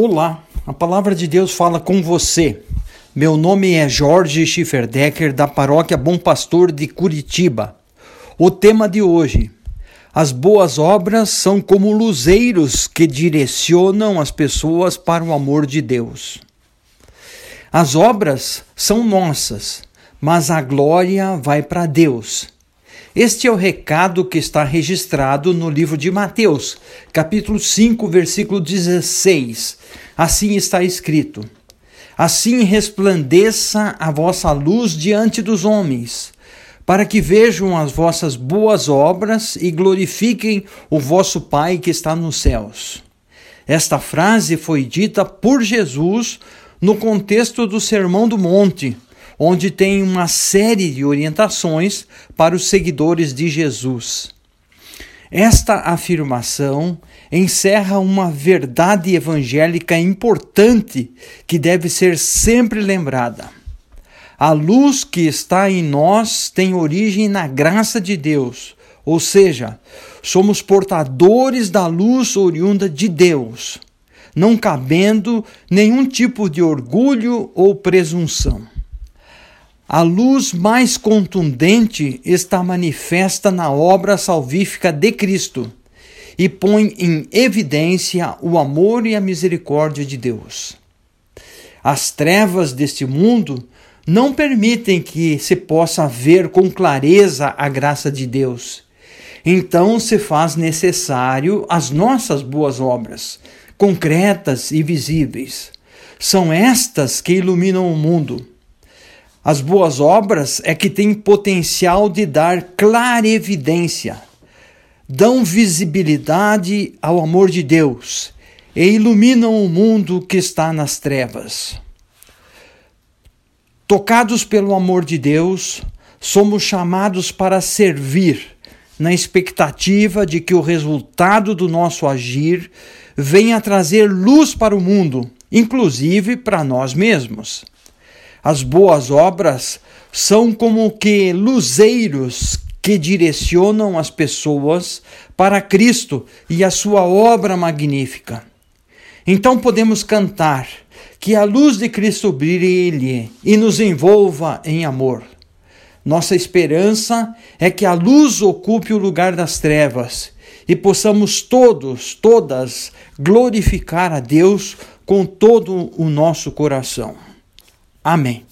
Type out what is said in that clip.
Olá, a palavra de Deus fala com você. Meu nome é Jorge Schifferdecker, da paróquia Bom Pastor de Curitiba. O tema de hoje: As boas obras são como luzeiros que direcionam as pessoas para o amor de Deus. As obras são nossas, mas a glória vai para Deus. Este é o recado que está registrado no livro de Mateus, capítulo 5, versículo 16. Assim está escrito: Assim resplandeça a vossa luz diante dos homens, para que vejam as vossas boas obras e glorifiquem o vosso Pai que está nos céus. Esta frase foi dita por Jesus no contexto do Sermão do Monte onde tem uma série de orientações para os seguidores de Jesus. Esta afirmação encerra uma verdade evangélica importante que deve ser sempre lembrada. A luz que está em nós tem origem na graça de Deus, ou seja, somos portadores da luz oriunda de Deus, não cabendo nenhum tipo de orgulho ou presunção. A luz mais contundente está manifesta na obra salvífica de Cristo e põe em evidência o amor e a misericórdia de Deus. As trevas deste mundo não permitem que se possa ver com clareza a graça de Deus. Então se faz necessário as nossas boas obras, concretas e visíveis. São estas que iluminam o mundo as boas obras é que têm potencial de dar clara evidência, dão visibilidade ao amor de Deus e iluminam o mundo que está nas trevas. Tocados pelo amor de Deus, somos chamados para servir, na expectativa de que o resultado do nosso agir venha trazer luz para o mundo, inclusive para nós mesmos. As boas obras são como que luzeiros que direcionam as pessoas para Cristo e a sua obra magnífica. Então podemos cantar que a luz de Cristo brilhe e nos envolva em amor. Nossa esperança é que a luz ocupe o lugar das trevas e possamos todos, todas, glorificar a Deus com todo o nosso coração. Amém.